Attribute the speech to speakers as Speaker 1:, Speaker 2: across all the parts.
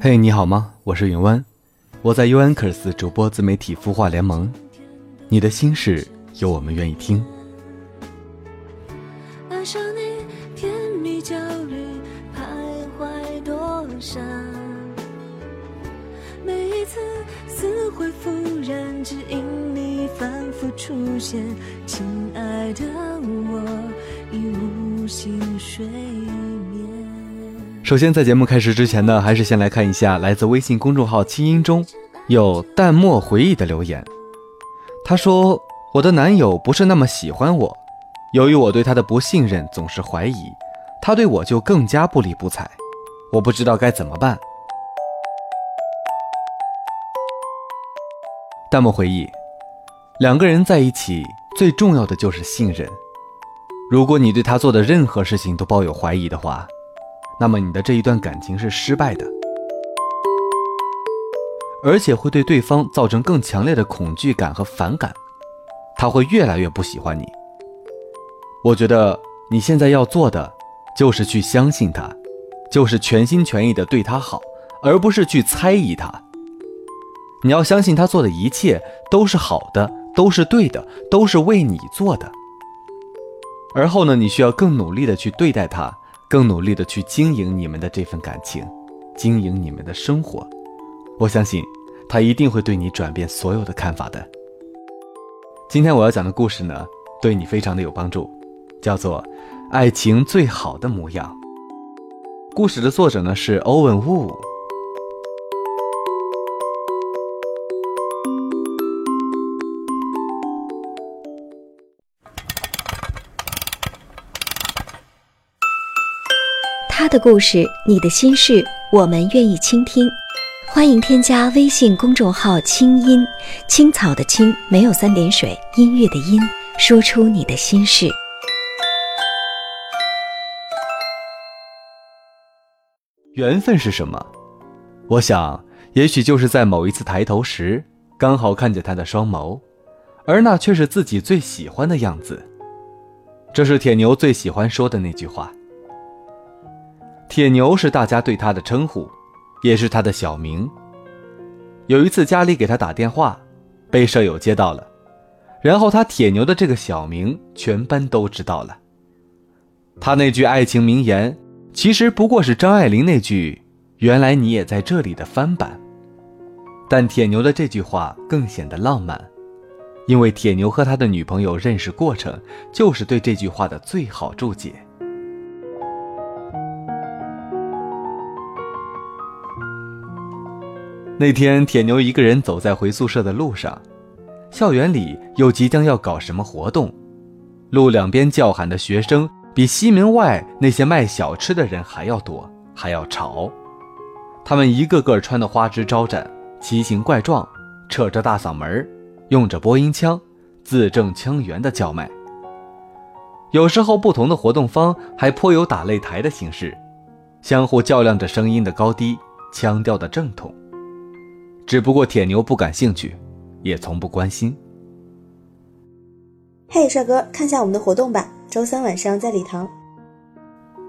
Speaker 1: 嘿你好吗？我是云湾，我在 UNKERS 主播自媒体孵化联盟。你的心事，有我们愿意听。首先，在节目开始之前呢，还是先来看一下来自微信公众号“清音”中有淡漠回忆的留言。他说：“我的男友不是那么喜欢我，由于我对他的不信任，总是怀疑，他对我就更加不理不睬。我不知道该怎么办。”淡漠回忆，两个人在一起最重要的就是信任。如果你对他做的任何事情都抱有怀疑的话，那么你的这一段感情是失败的，而且会对对方造成更强烈的恐惧感和反感，他会越来越不喜欢你。我觉得你现在要做的就是去相信他，就是全心全意的对他好，而不是去猜疑他。你要相信他做的一切都是好的，都是对的，都是为你做的。而后呢，你需要更努力的去对待他。更努力的去经营你们的这份感情，经营你们的生活。我相信他一定会对你转变所有的看法的。今天我要讲的故事呢，对你非常的有帮助，叫做《爱情最好的模样》。故事的作者呢是欧文·沃。
Speaker 2: 的故事，你的心事，我们愿意倾听。欢迎添加微信公众号“清音青草”的青，没有三点水，音乐的音，说出你的心事。
Speaker 1: 缘分是什么？我想，也许就是在某一次抬头时，刚好看见他的双眸，而那却是自己最喜欢的样子。这是铁牛最喜欢说的那句话。铁牛是大家对他的称呼，也是他的小名。有一次家里给他打电话，被舍友接到了，然后他铁牛的这个小名全班都知道了。他那句爱情名言，其实不过是张爱玲那句“原来你也在这里”的翻版，但铁牛的这句话更显得浪漫，因为铁牛和他的女朋友认识过程，就是对这句话的最好注解。那天，铁牛一个人走在回宿舍的路上，校园里又即将要搞什么活动，路两边叫喊的学生比西门外那些卖小吃的人还要多，还要吵。他们一个个穿得花枝招展，奇形怪状，扯着大嗓门，用着播音腔，字正腔圆地叫卖。有时候，不同的活动方还颇有打擂台的形式，相互较量着声音的高低、腔调的正统。只不过铁牛不感兴趣，也从不关心。
Speaker 3: 嘿，帅哥，看下我们的活动吧，周三晚上在礼堂。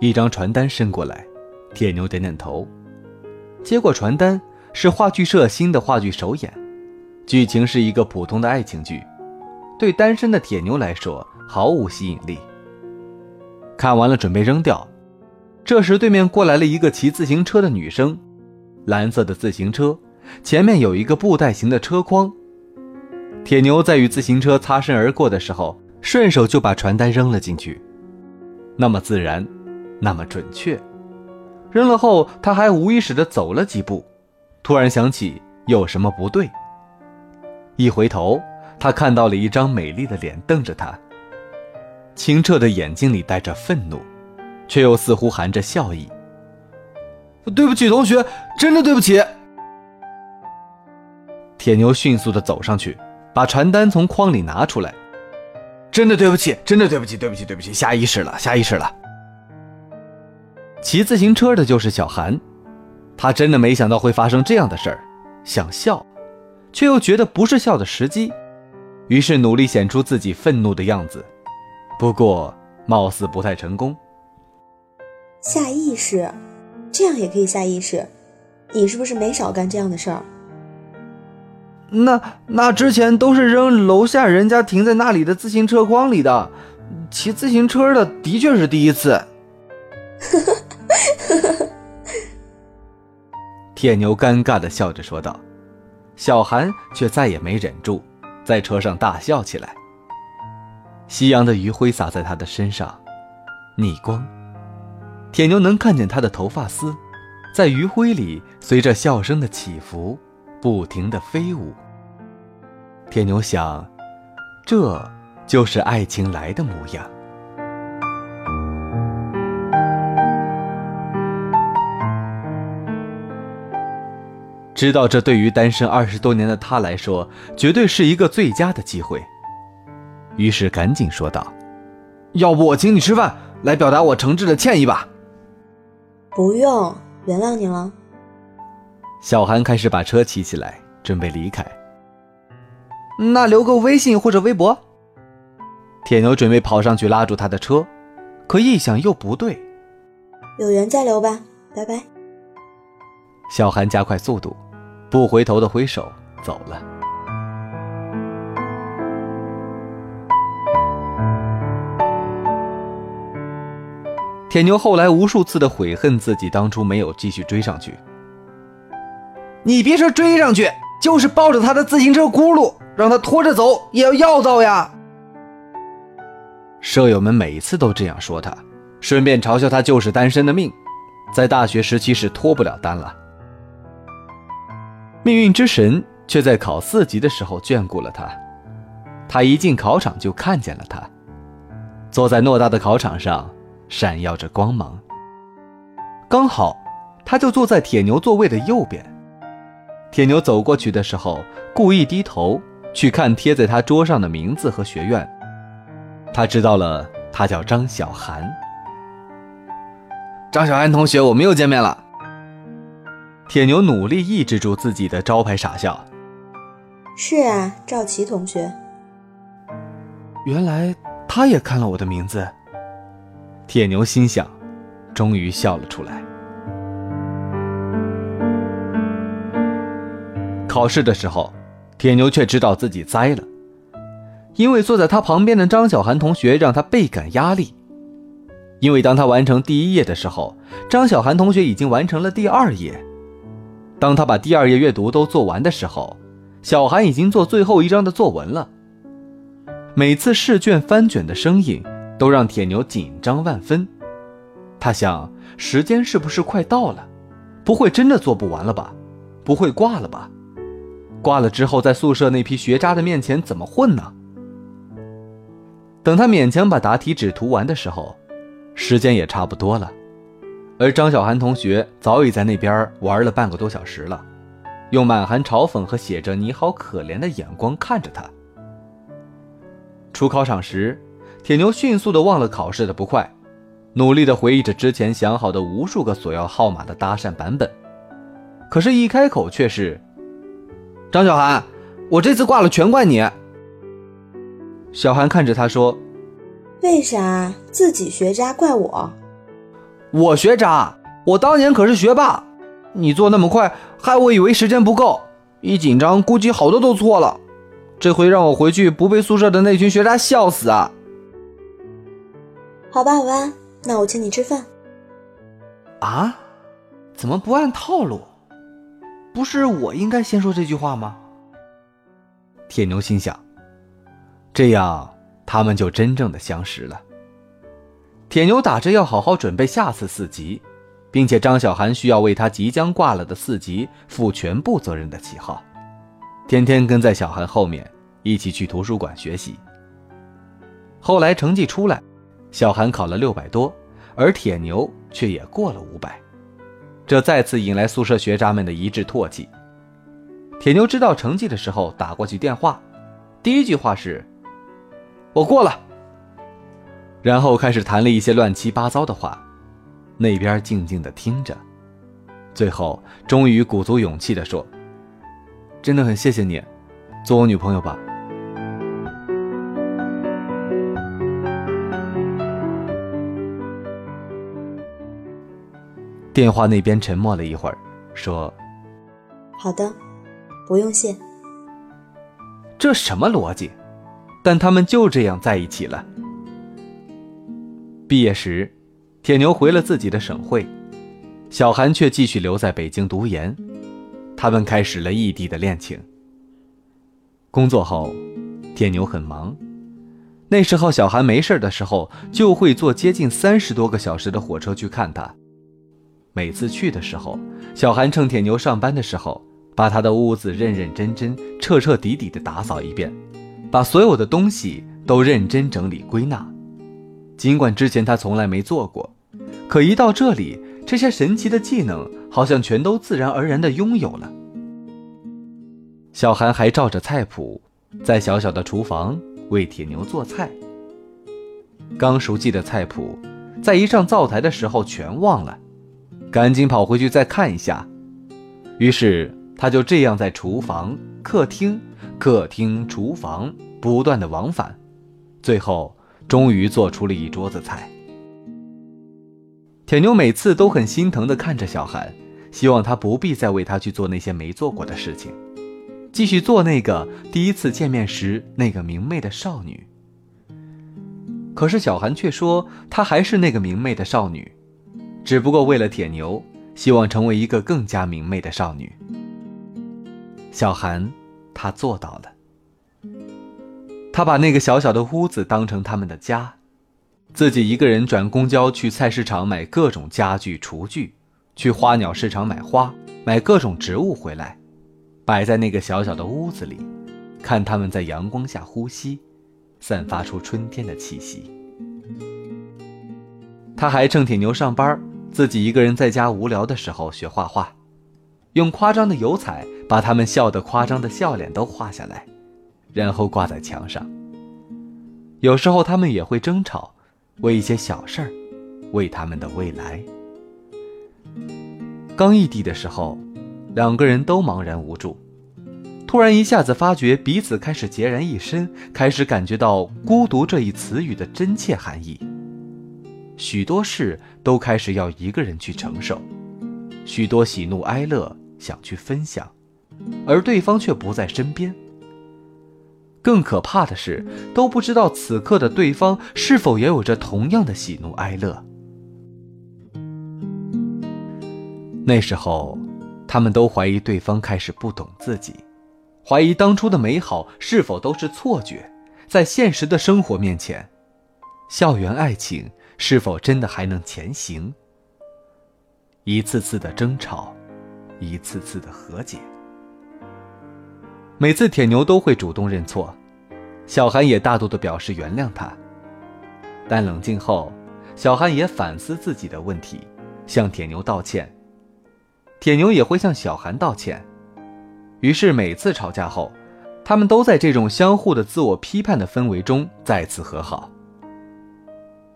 Speaker 1: 一张传单伸过来，铁牛点点头，接过传单，是话剧社新的话剧首演，剧情是一个普通的爱情剧，对单身的铁牛来说毫无吸引力。看完了，准备扔掉，这时对面过来了一个骑自行车的女生，蓝色的自行车。前面有一个布袋形的车筐，铁牛在与自行车擦身而过的时候，顺手就把传单扔了进去，那么自然，那么准确。扔了后，他还无意识地走了几步，突然想起有什么不对。一回头，他看到了一张美丽的脸瞪着他，清澈的眼睛里带着愤怒，却又似乎含着笑意。对不起，同学，真的对不起。铁牛迅速的走上去，把传单从筐里拿出来。真的对不起，真的对不起，对不起，对不起，下意识了，下意识了。骑自行车的就是小韩，他真的没想到会发生这样的事儿，想笑，却又觉得不是笑的时机，于是努力显出自己愤怒的样子。不过，貌似不太成功。
Speaker 3: 下意识，这样也可以下意识？你是不是没少干这样的事儿？
Speaker 1: 那那之前都是扔楼下人家停在那里的自行车筐里的，骑自行车的的确是第一次。铁牛尴尬的笑着说道，小韩却再也没忍住，在车上大笑起来。夕阳的余晖洒在他的身上，逆光。铁牛能看见他的头发丝，在余晖里随着笑声的起伏，不停的飞舞。铁牛想，这就是爱情来的模样。知道这对于单身二十多年的他来说，绝对是一个最佳的机会。于是赶紧说道：“要不我请你吃饭，来表达我诚挚的歉意吧。”
Speaker 3: 不用，原谅你了。
Speaker 1: 小韩开始把车骑起来，准备离开。那留个微信或者微博。铁牛准备跑上去拉住他的车，可一想又不对。
Speaker 3: 有缘再留吧，拜拜。
Speaker 1: 小韩加快速度，不回头的挥手走了。铁牛后来无数次的悔恨自己当初没有继续追上去。你别说追上去，就是抱着他的自行车轱辘，让他拖着走也要要到呀。舍友们每次都这样说他，顺便嘲笑他就是单身的命，在大学时期是脱不了单了。命运之神却在考四级的时候眷顾了他，他一进考场就看见了他，坐在偌大的考场上。闪耀着光芒。刚好，他就坐在铁牛座位的右边。铁牛走过去的时候，故意低头去看贴在他桌上的名字和学院。他知道了，他叫张小涵。张小涵同学，我们又见面了。铁牛努力抑制住自己的招牌傻笑。
Speaker 3: 是啊，赵琪同学。
Speaker 1: 原来他也看了我的名字。铁牛心想，终于笑了出来。考试的时候，铁牛却知道自己栽了，因为坐在他旁边的张小涵同学让他倍感压力。因为当他完成第一页的时候，张小涵同学已经完成了第二页。当他把第二页阅读都做完的时候，小韩已经做最后一章的作文了。每次试卷翻卷的声音。都让铁牛紧张万分，他想，时间是不是快到了？不会真的做不完了吧？不会挂了吧？挂了之后，在宿舍那批学渣的面前怎么混呢？等他勉强把答题纸涂完的时候，时间也差不多了，而张小涵同学早已在那边玩了半个多小时了，用满含嘲讽和写着“你好可怜”的眼光看着他。出考场时。铁牛迅速的忘了考试的不快，努力的回忆着之前想好的无数个索要号码的搭讪版本，可是，一开口却是：“张小涵，我这次挂了，全怪你。”小涵看着他说：“
Speaker 3: 为啥自己学渣怪我？
Speaker 1: 我学渣，我当年可是学霸，你做那么快，害我以为时间不够，一紧张估计好多都错了，这回让我回去不被宿舍的那群学渣笑死啊！”
Speaker 3: 好吧，好吧，那我请你吃饭。
Speaker 1: 啊？怎么不按套路？不是我应该先说这句话吗？铁牛心想，这样他们就真正的相识了。铁牛打着要好好准备下次四级，并且张小涵需要为他即将挂了的四级负全部责任的旗号，天天跟在小涵后面一起去图书馆学习。后来成绩出来，小韩考了六百多，而铁牛却也过了五百，这再次引来宿舍学渣们的一致唾弃。铁牛知道成绩的时候，打过去电话，第一句话是：“我过了。”然后开始谈了一些乱七八糟的话，那边静静的听着，最后终于鼓足勇气的说：“真的很谢谢你，做我女朋友吧。”电话那边沉默了一会儿，说：“
Speaker 3: 好的。”不用谢。
Speaker 1: 这什么逻辑？但他们就这样在一起了。毕业时，铁牛回了自己的省会，小韩却继续留在北京读研。他们开始了异地的恋情。工作后，铁牛很忙。那时候，小韩没事的时候就会坐接近三十多个小时的火车去看他。每次去的时候，小韩趁铁牛上班的时候。把他的屋子认认真真、彻彻底底的打扫一遍，把所有的东西都认真整理归纳。尽管之前他从来没做过，可一到这里，这些神奇的技能好像全都自然而然的拥有了。小韩还照着菜谱，在小小的厨房为铁牛做菜。刚熟记的菜谱，在一上灶台的时候全忘了，赶紧跑回去再看一下。于是。他就这样在厨房、客厅、客厅、厨房不断的往返，最后终于做出了一桌子菜。铁牛每次都很心疼的看着小韩，希望他不必再为他去做那些没做过的事情，继续做那个第一次见面时那个明媚的少女。可是小韩却说，她还是那个明媚的少女，只不过为了铁牛，希望成为一个更加明媚的少女。小韩，他做到了。他把那个小小的屋子当成他们的家，自己一个人转公交去菜市场买各种家具、厨具，去花鸟市场买花、买各种植物回来，摆在那个小小的屋子里，看他们在阳光下呼吸，散发出春天的气息。他还趁铁牛上班，自己一个人在家无聊的时候学画画。用夸张的油彩把他们笑得夸张的笑脸都画下来，然后挂在墙上。有时候他们也会争吵，为一些小事儿，为他们的未来。刚异地的时候，两个人都茫然无助，突然一下子发觉彼此开始孑然一身，开始感觉到孤独这一词语的真切含义。许多事都开始要一个人去承受，许多喜怒哀乐。想去分享，而对方却不在身边。更可怕的是，都不知道此刻的对方是否也有着同样的喜怒哀乐。那时候，他们都怀疑对方开始不懂自己，怀疑当初的美好是否都是错觉，在现实的生活面前，校园爱情是否真的还能前行？一次次的争吵。一次次的和解，每次铁牛都会主动认错，小韩也大度的表示原谅他。但冷静后，小韩也反思自己的问题，向铁牛道歉。铁牛也会向小韩道歉。于是每次吵架后，他们都在这种相互的自我批判的氛围中再次和好。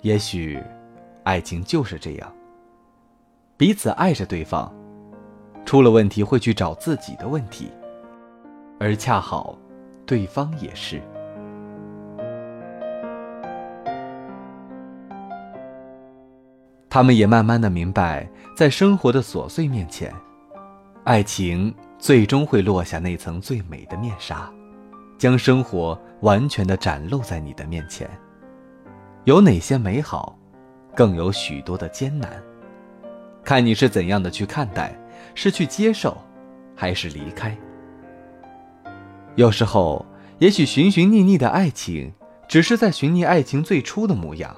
Speaker 1: 也许，爱情就是这样，彼此爱着对方。出了问题会去找自己的问题，而恰好，对方也是。他们也慢慢的明白，在生活的琐碎面前，爱情最终会落下那层最美的面纱，将生活完全的展露在你的面前。有哪些美好，更有许多的艰难，看你是怎样的去看待。是去接受，还是离开？有时候，也许寻寻觅觅的爱情，只是在寻觅爱情最初的模样。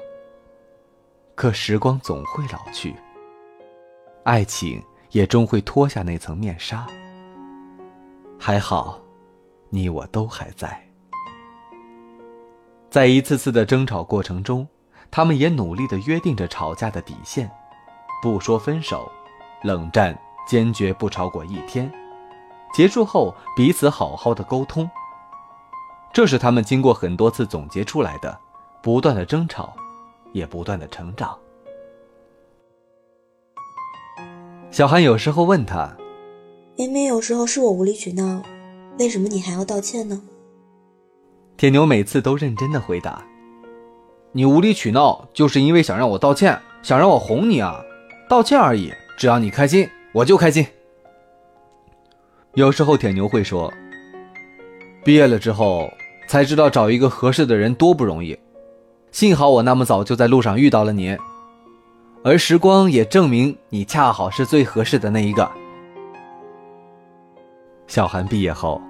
Speaker 1: 可时光总会老去，爱情也终会脱下那层面纱。还好，你我都还在。在一次次的争吵过程中，他们也努力的约定着吵架的底线，不说分手，冷战坚决不超过一天，结束后彼此好好的沟通。这是他们经过很多次总结出来的，不断的争吵，也不断的成长。小韩有时候问他：“
Speaker 3: 明明有时候是我无理取闹，为什么你还要道歉呢？”
Speaker 1: 铁牛每次都认真的回答：“你无理取闹，就是因为想让我道歉，想让我哄你啊，道歉而已，只要你开心，我就开心。”有时候铁牛会说：“毕业了之后。”才知道找一个合适的人多不容易，幸好我那么早就在路上遇到了你，而时光也证明你恰好是最合适的那一个。小韩毕业后，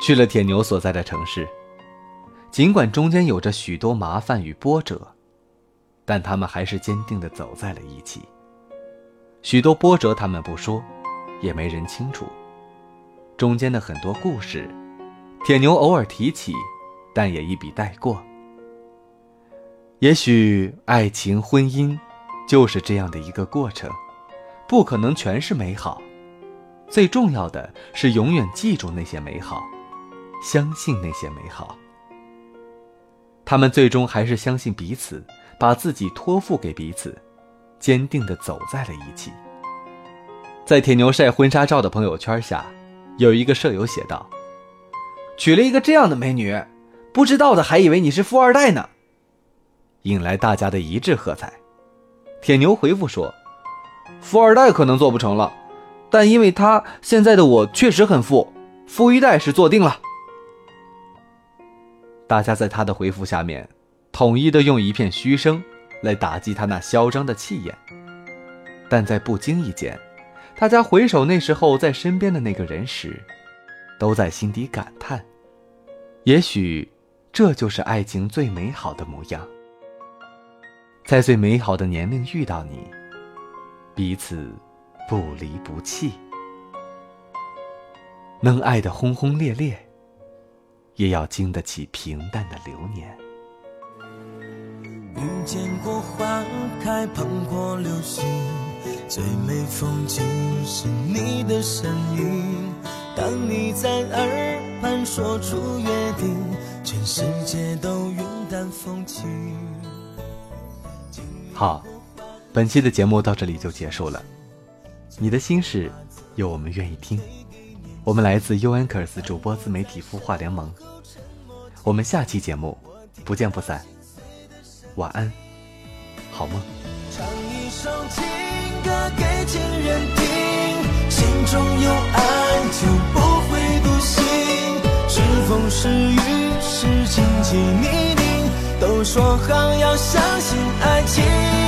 Speaker 1: 去了铁牛所在的城市，尽管中间有着许多麻烦与波折，但他们还是坚定地走在了一起。许多波折他们不说，也没人清楚，中间的很多故事。铁牛偶尔提起，但也一笔带过。也许爱情、婚姻，就是这样的一个过程，不可能全是美好。最重要的是永远记住那些美好，相信那些美好。他们最终还是相信彼此，把自己托付给彼此，坚定地走在了一起。在铁牛晒婚纱照的朋友圈下，有一个舍友写道。娶了一个这样的美女，不知道的还以为你是富二代呢，引来大家的一致喝彩。铁牛回复说：“富二代可能做不成了，但因为他现在的我确实很富，富一代是做定了。”大家在他的回复下面，统一的用一片嘘声来打击他那嚣张的气焰。但在不经意间，大家回首那时候在身边的那个人时，都在心底感叹。也许，这就是爱情最美好的模样。在最美好的年龄遇到你，彼此不离不弃，能爱得轰轰烈烈，也要经得起平淡的流年。
Speaker 4: 遇见过花开，碰过流星，最美风景是你的身影。当你在耳畔说出约定，全世界都云淡风轻。
Speaker 1: 好，本期的节目到这里就结束了。你的心事，有我们愿意听。我们来自 U Anchors 主播自媒体孵化联盟。我们下期节目不见不散。晚安，好梦。
Speaker 4: 唱一首情歌给情人听，心中有爱就不会独行。是。风是雨，是晴晴泥泞，都说好要相信爱情。